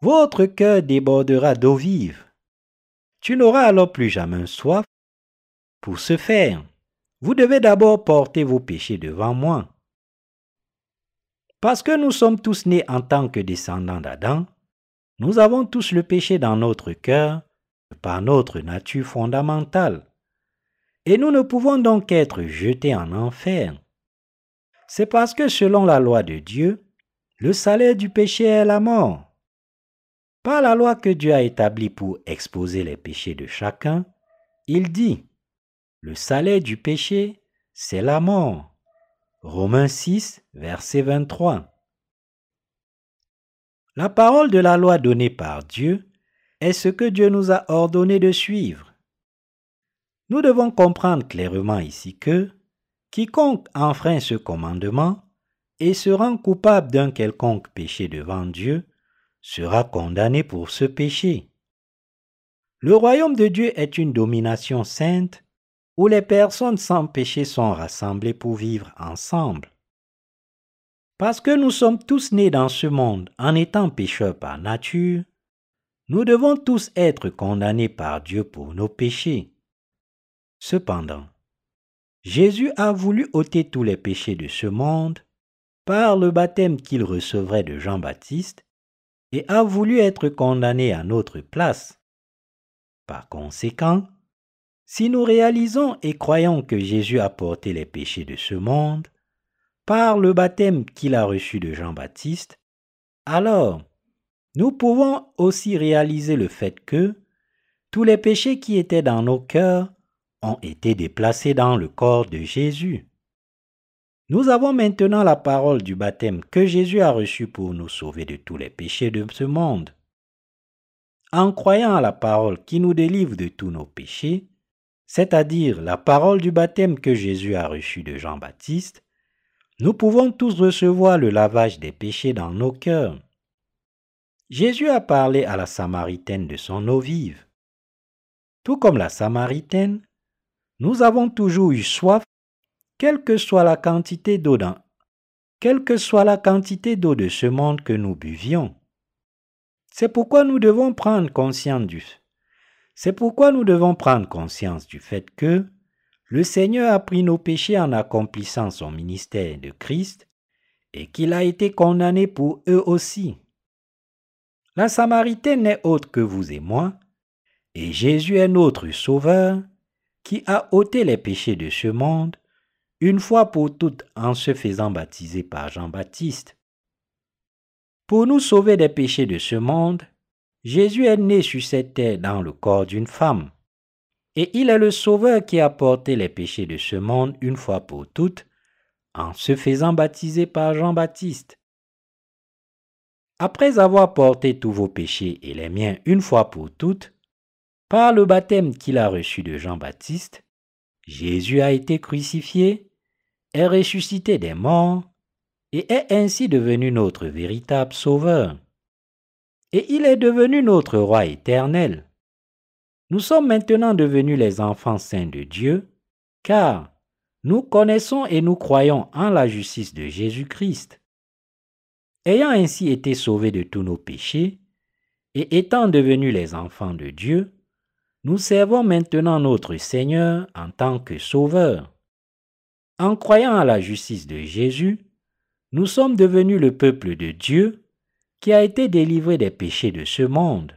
votre cœur débordera d'eau vive. Tu n'auras alors plus jamais soif. Pour ce faire, vous devez d'abord porter vos péchés devant moi. Parce que nous sommes tous nés en tant que descendants d'Adam, nous avons tous le péché dans notre cœur par notre nature fondamentale. Et nous ne pouvons donc être jetés en enfer. C'est parce que selon la loi de Dieu, le salaire du péché est la mort. Par la loi que Dieu a établie pour exposer les péchés de chacun, il dit, le salaire du péché, c'est la mort. Romains 6, verset 23. La parole de la loi donnée par Dieu est ce que Dieu nous a ordonné de suivre. Nous devons comprendre clairement ici que quiconque enfreint ce commandement et se rend coupable d'un quelconque péché devant Dieu sera condamné pour ce péché. Le royaume de Dieu est une domination sainte où les personnes sans péché sont rassemblées pour vivre ensemble. Parce que nous sommes tous nés dans ce monde en étant pécheurs par nature, nous devons tous être condamnés par Dieu pour nos péchés. Cependant, Jésus a voulu ôter tous les péchés de ce monde par le baptême qu'il recevrait de Jean-Baptiste et a voulu être condamné à notre place. Par conséquent, si nous réalisons et croyons que Jésus a porté les péchés de ce monde par le baptême qu'il a reçu de Jean-Baptiste, alors nous pouvons aussi réaliser le fait que tous les péchés qui étaient dans nos cœurs ont été déplacés dans le corps de Jésus. Nous avons maintenant la parole du baptême que Jésus a reçu pour nous sauver de tous les péchés de ce monde. En croyant à la parole qui nous délivre de tous nos péchés, c'est-à-dire la parole du baptême que Jésus a reçu de Jean-Baptiste, nous pouvons tous recevoir le lavage des péchés dans nos cœurs. Jésus a parlé à la Samaritaine de son eau vive. Tout comme la Samaritaine, nous avons toujours eu soif, quelle que soit la quantité d'eau dans, quelle que soit la quantité d'eau de ce monde que nous buvions. C'est pourquoi nous devons prendre conscience du C'est pourquoi nous devons prendre conscience du fait que le Seigneur a pris nos péchés en accomplissant son ministère de Christ et qu'il a été condamné pour eux aussi. La Samaritaine n'est autre que vous et moi, et Jésus est notre Sauveur, qui a ôté les péchés de ce monde, une fois pour toutes en se faisant baptiser par Jean-Baptiste. Pour nous sauver des péchés de ce monde, Jésus est né sur cette terre dans le corps d'une femme. Et il est le Sauveur qui a porté les péchés de ce monde une fois pour toutes en se faisant baptiser par Jean-Baptiste. Après avoir porté tous vos péchés et les miens une fois pour toutes, par le baptême qu'il a reçu de Jean-Baptiste, Jésus a été crucifié, est ressuscité des morts et est ainsi devenu notre véritable Sauveur. Et il est devenu notre Roi éternel. Nous sommes maintenant devenus les enfants saints de Dieu, car nous connaissons et nous croyons en la justice de Jésus-Christ. Ayant ainsi été sauvés de tous nos péchés, et étant devenus les enfants de Dieu, nous servons maintenant notre Seigneur en tant que Sauveur. En croyant à la justice de Jésus, nous sommes devenus le peuple de Dieu qui a été délivré des péchés de ce monde.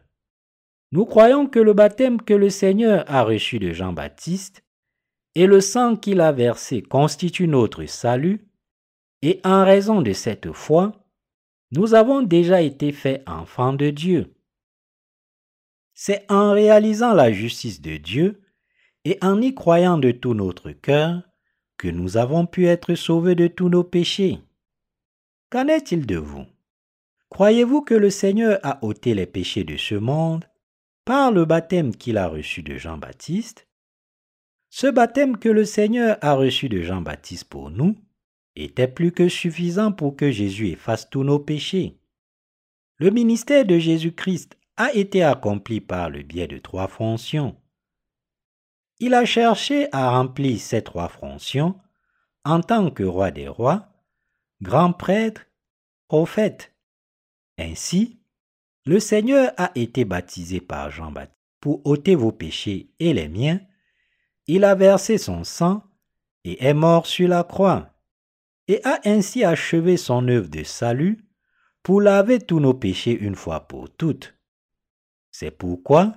Nous croyons que le baptême que le Seigneur a reçu de Jean-Baptiste et le sang qu'il a versé constituent notre salut, et en raison de cette foi, nous avons déjà été faits enfants de Dieu. C'est en réalisant la justice de Dieu et en y croyant de tout notre cœur que nous avons pu être sauvés de tous nos péchés. Qu'en est-il de vous? Croyez-vous que le Seigneur a ôté les péchés de ce monde par le baptême qu'il a reçu de Jean-Baptiste? Ce baptême que le Seigneur a reçu de Jean-Baptiste pour nous était plus que suffisant pour que Jésus efface tous nos péchés. Le ministère de Jésus-Christ a été accompli par le biais de trois fonctions. Il a cherché à remplir ces trois fonctions en tant que roi des rois, grand prêtre, prophète. Ainsi, le Seigneur a été baptisé par Jean-Baptiste pour ôter vos péchés et les miens. Il a versé son sang et est mort sur la croix et a ainsi achevé son œuvre de salut pour laver tous nos péchés une fois pour toutes. C'est pourquoi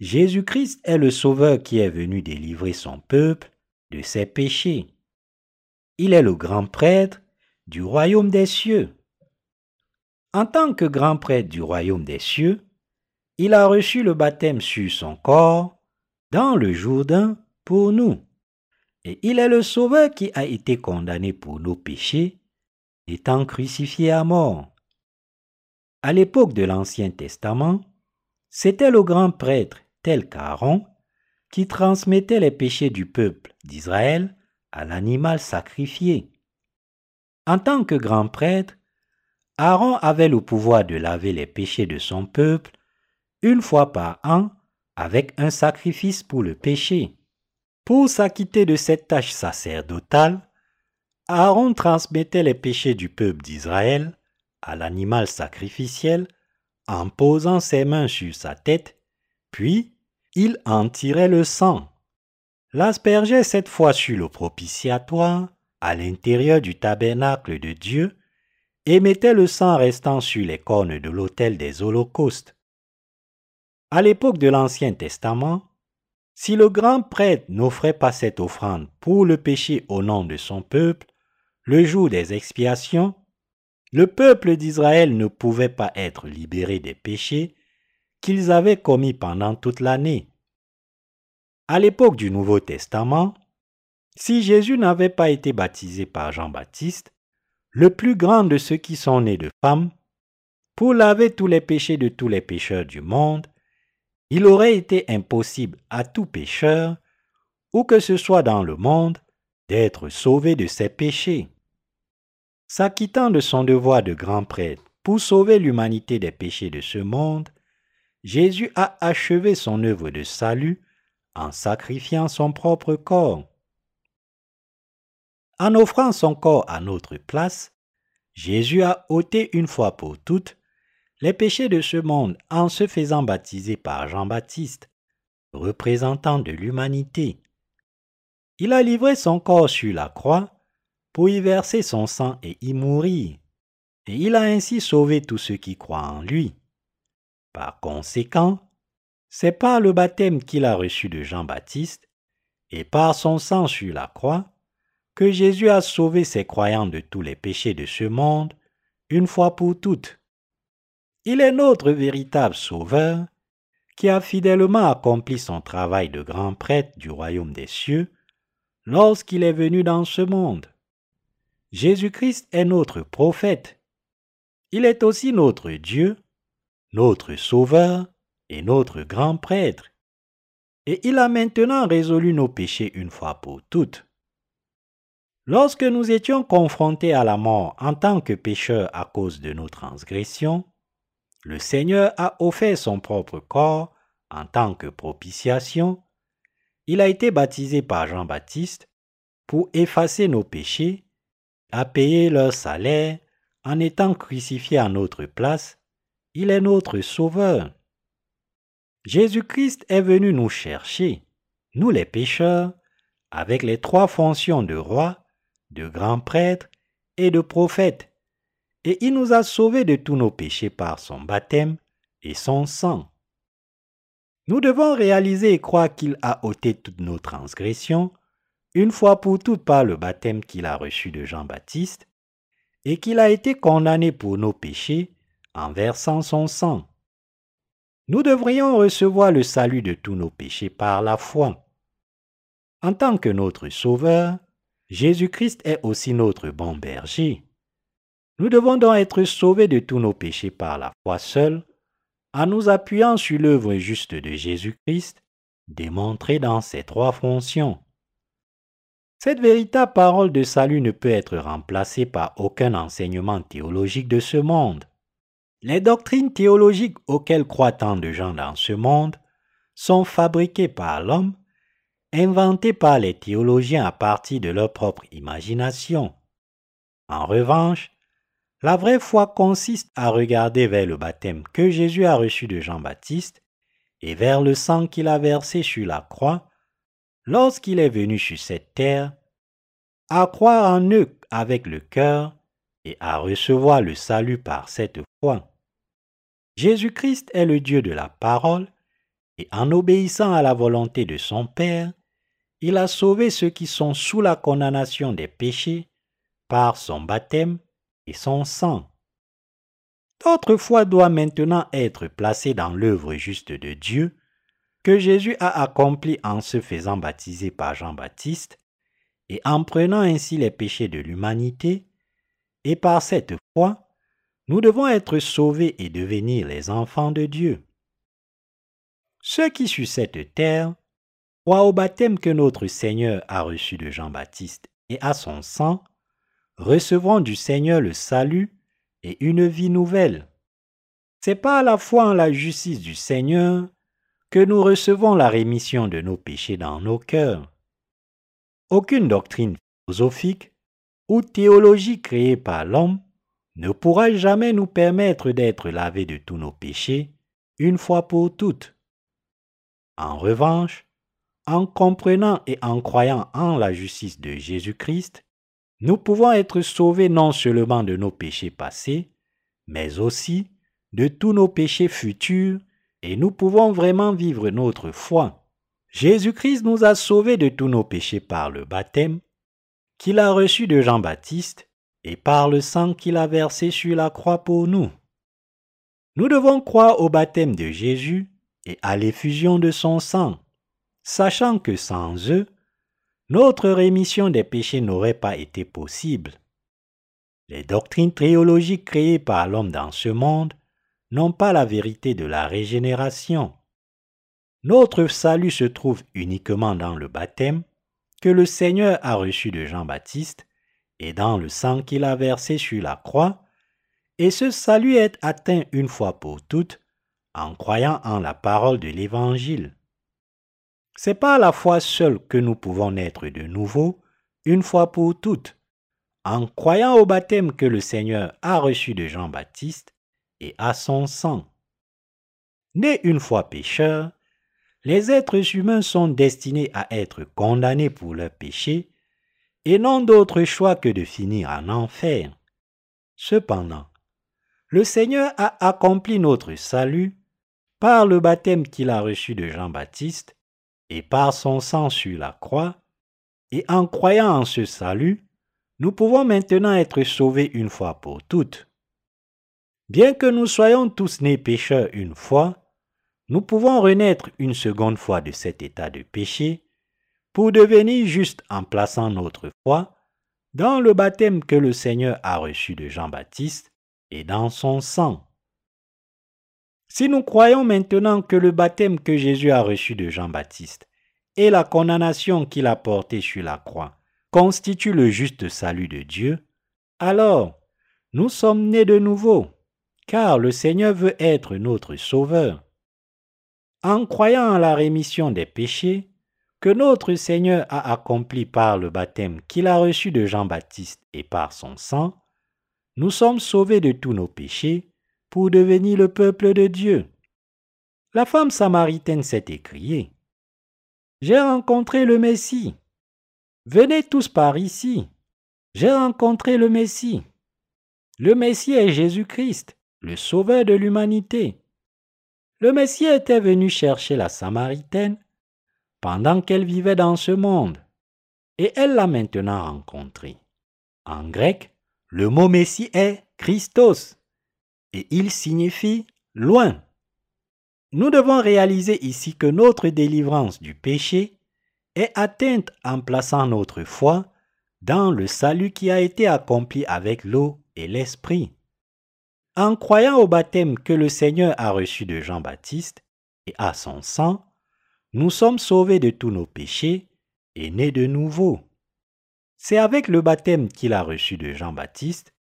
Jésus-Christ est le Sauveur qui est venu délivrer son peuple de ses péchés. Il est le grand prêtre du royaume des cieux. En tant que grand prêtre du royaume des cieux, il a reçu le baptême sur son corps dans le Jourdain pour nous. Et il est le Sauveur qui a été condamné pour nos péchés, étant crucifié à mort. À l'époque de l'Ancien Testament, c'était le grand prêtre tel qu'Aaron qui transmettait les péchés du peuple d'Israël à l'animal sacrifié. En tant que grand prêtre, Aaron avait le pouvoir de laver les péchés de son peuple une fois par an avec un sacrifice pour le péché. Pour s'acquitter de cette tâche sacerdotale, Aaron transmettait les péchés du peuple d'Israël à l'animal sacrificiel en posant ses mains sur sa tête, puis il en tirait le sang. L'aspergeait cette fois sur le propitiatoire, à l'intérieur du tabernacle de Dieu, et mettait le sang restant sur les cornes de l'autel des holocaustes. À l'époque de l'Ancien Testament, si le grand prêtre n'offrait pas cette offrande pour le péché au nom de son peuple, le jour des expiations, le peuple d'Israël ne pouvait pas être libéré des péchés qu'ils avaient commis pendant toute l'année. À l'époque du Nouveau Testament, si Jésus n'avait pas été baptisé par Jean-Baptiste, le plus grand de ceux qui sont nés de femmes, pour laver tous les péchés de tous les pécheurs du monde, il aurait été impossible à tout pécheur, où que ce soit dans le monde, d'être sauvé de ses péchés. S'acquittant de son devoir de grand prêtre pour sauver l'humanité des péchés de ce monde, Jésus a achevé son œuvre de salut en sacrifiant son propre corps. En offrant son corps à notre place, Jésus a ôté une fois pour toutes les péchés de ce monde en se faisant baptiser par Jean-Baptiste, représentant de l'humanité. Il a livré son corps sur la croix pour y verser son sang et y mourir, et il a ainsi sauvé tous ceux qui croient en lui. Par conséquent, c'est par le baptême qu'il a reçu de Jean-Baptiste et par son sang sur la croix que Jésus a sauvé ses croyants de tous les péchés de ce monde, une fois pour toutes. Il est notre véritable Sauveur, qui a fidèlement accompli son travail de grand prêtre du royaume des cieux lorsqu'il est venu dans ce monde. Jésus-Christ est notre prophète. Il est aussi notre Dieu, notre Sauveur et notre grand prêtre. Et il a maintenant résolu nos péchés une fois pour toutes. Lorsque nous étions confrontés à la mort en tant que pécheurs à cause de nos transgressions, le Seigneur a offert son propre corps en tant que propitiation. Il a été baptisé par Jean-Baptiste pour effacer nos péchés, a payé leur salaire en étant crucifié à notre place. Il est notre Sauveur. Jésus-Christ est venu nous chercher, nous les pécheurs, avec les trois fonctions de roi, de grand prêtre et de prophète, et il nous a sauvés de tous nos péchés par son baptême et son sang. Nous devons réaliser et croire qu'il a ôté toutes nos transgressions, une fois pour toutes par le baptême qu'il a reçu de Jean-Baptiste, et qu'il a été condamné pour nos péchés en versant son sang. Nous devrions recevoir le salut de tous nos péchés par la foi. En tant que notre Sauveur, Jésus-Christ est aussi notre bon berger. Nous devons donc être sauvés de tous nos péchés par la foi seule, en nous appuyant sur l'œuvre juste de Jésus-Christ, démontrée dans ces trois fonctions. Cette véritable parole de salut ne peut être remplacée par aucun enseignement théologique de ce monde. Les doctrines théologiques auxquelles croient tant de gens dans ce monde sont fabriquées par l'homme inventés par les théologiens à partir de leur propre imagination. En revanche, la vraie foi consiste à regarder vers le baptême que Jésus a reçu de Jean-Baptiste et vers le sang qu'il a versé sur la croix lorsqu'il est venu sur cette terre, à croire en eux avec le cœur et à recevoir le salut par cette foi. Jésus-Christ est le Dieu de la parole, et en obéissant à la volonté de son Père, il a sauvé ceux qui sont sous la condamnation des péchés par son baptême et son sang. Notre foi doit maintenant être placée dans l'œuvre juste de Dieu que Jésus a accompli en se faisant baptiser par Jean-Baptiste et en prenant ainsi les péchés de l'humanité, et par cette foi, nous devons être sauvés et devenir les enfants de Dieu. Ceux qui sur cette terre croient au baptême que notre Seigneur a reçu de Jean-Baptiste et à son sang, recevront du Seigneur le salut et une vie nouvelle. C'est par la foi en la justice du Seigneur nous recevons la rémission de nos péchés dans nos cœurs. Aucune doctrine philosophique ou théologie créée par l'homme ne pourra jamais nous permettre d'être lavés de tous nos péchés une fois pour toutes. En revanche, en comprenant et en croyant en la justice de Jésus-Christ, nous pouvons être sauvés non seulement de nos péchés passés, mais aussi de tous nos péchés futurs, et nous pouvons vraiment vivre notre foi. Jésus-Christ nous a sauvés de tous nos péchés par le baptême qu'il a reçu de Jean-Baptiste et par le sang qu'il a versé sur la croix pour nous. Nous devons croire au baptême de Jésus et à l'effusion de son sang sachant que sans eux, notre rémission des péchés n'aurait pas été possible. Les doctrines théologiques créées par l'homme dans ce monde n'ont pas la vérité de la régénération. Notre salut se trouve uniquement dans le baptême que le Seigneur a reçu de Jean-Baptiste et dans le sang qu'il a versé sur la croix, et ce salut est atteint une fois pour toutes en croyant en la parole de l'Évangile. C'est par la foi seule que nous pouvons naître de nouveau, une fois pour toutes, en croyant au baptême que le Seigneur a reçu de Jean-Baptiste et à son sang. Nés une fois pécheurs, les êtres humains sont destinés à être condamnés pour leurs péchés et n'ont d'autre choix que de finir en enfer. Cependant, le Seigneur a accompli notre salut par le baptême qu'il a reçu de Jean-Baptiste et par son sang sur la croix, Et en croyant en ce salut, nous pouvons maintenant être sauvés une fois pour toutes. Bien que nous soyons tous nés pécheurs une fois, nous pouvons renaître une seconde fois de cet état de péché pour devenir justes en plaçant notre foi dans le baptême que le Seigneur a reçu de Jean-Baptiste et dans son sang. Si nous croyons maintenant que le baptême que Jésus a reçu de Jean-Baptiste et la condamnation qu'il a portée sur la croix constituent le juste salut de Dieu, alors nous sommes nés de nouveau, car le Seigneur veut être notre Sauveur. En croyant en la rémission des péchés que notre Seigneur a accompli par le baptême qu'il a reçu de Jean-Baptiste et par son sang, nous sommes sauvés de tous nos péchés pour devenir le peuple de Dieu. La femme samaritaine s'est écriée. J'ai rencontré le Messie. Venez tous par ici. J'ai rencontré le Messie. Le Messie est Jésus-Christ, le Sauveur de l'humanité. Le Messie était venu chercher la Samaritaine pendant qu'elle vivait dans ce monde, et elle l'a maintenant rencontré. En grec, le mot Messie est Christos, et il signifie loin. Nous devons réaliser ici que notre délivrance du péché est atteinte en plaçant notre foi dans le salut qui a été accompli avec l'eau et l'esprit. En croyant au baptême que le Seigneur a reçu de Jean-Baptiste et à son sang, nous sommes sauvés de tous nos péchés et nés de nouveau. C'est avec le baptême qu'il a reçu de Jean-Baptiste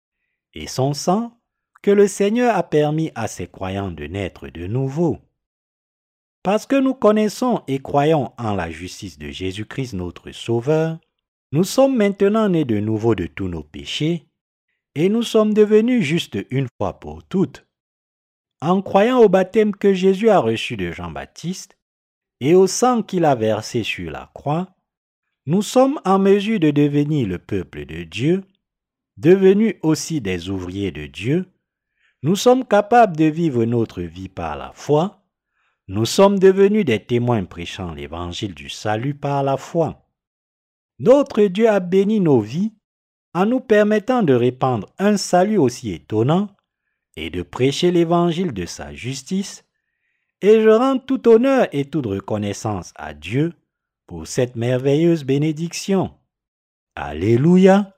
et son sang que le Seigneur a permis à ses croyants de naître de nouveau. Parce que nous connaissons et croyons en la justice de Jésus-Christ notre Sauveur, nous sommes maintenant nés de nouveau de tous nos péchés et nous sommes devenus justes une fois pour toutes. En croyant au baptême que Jésus a reçu de Jean-Baptiste et au sang qu'il a versé sur la croix, nous sommes en mesure de devenir le peuple de Dieu, devenus aussi des ouvriers de Dieu, nous sommes capables de vivre notre vie par la foi. Nous sommes devenus des témoins prêchant l'évangile du salut par la foi. Notre Dieu a béni nos vies en nous permettant de répandre un salut aussi étonnant et de prêcher l'évangile de sa justice, et je rends tout honneur et toute reconnaissance à Dieu pour cette merveilleuse bénédiction. Alléluia.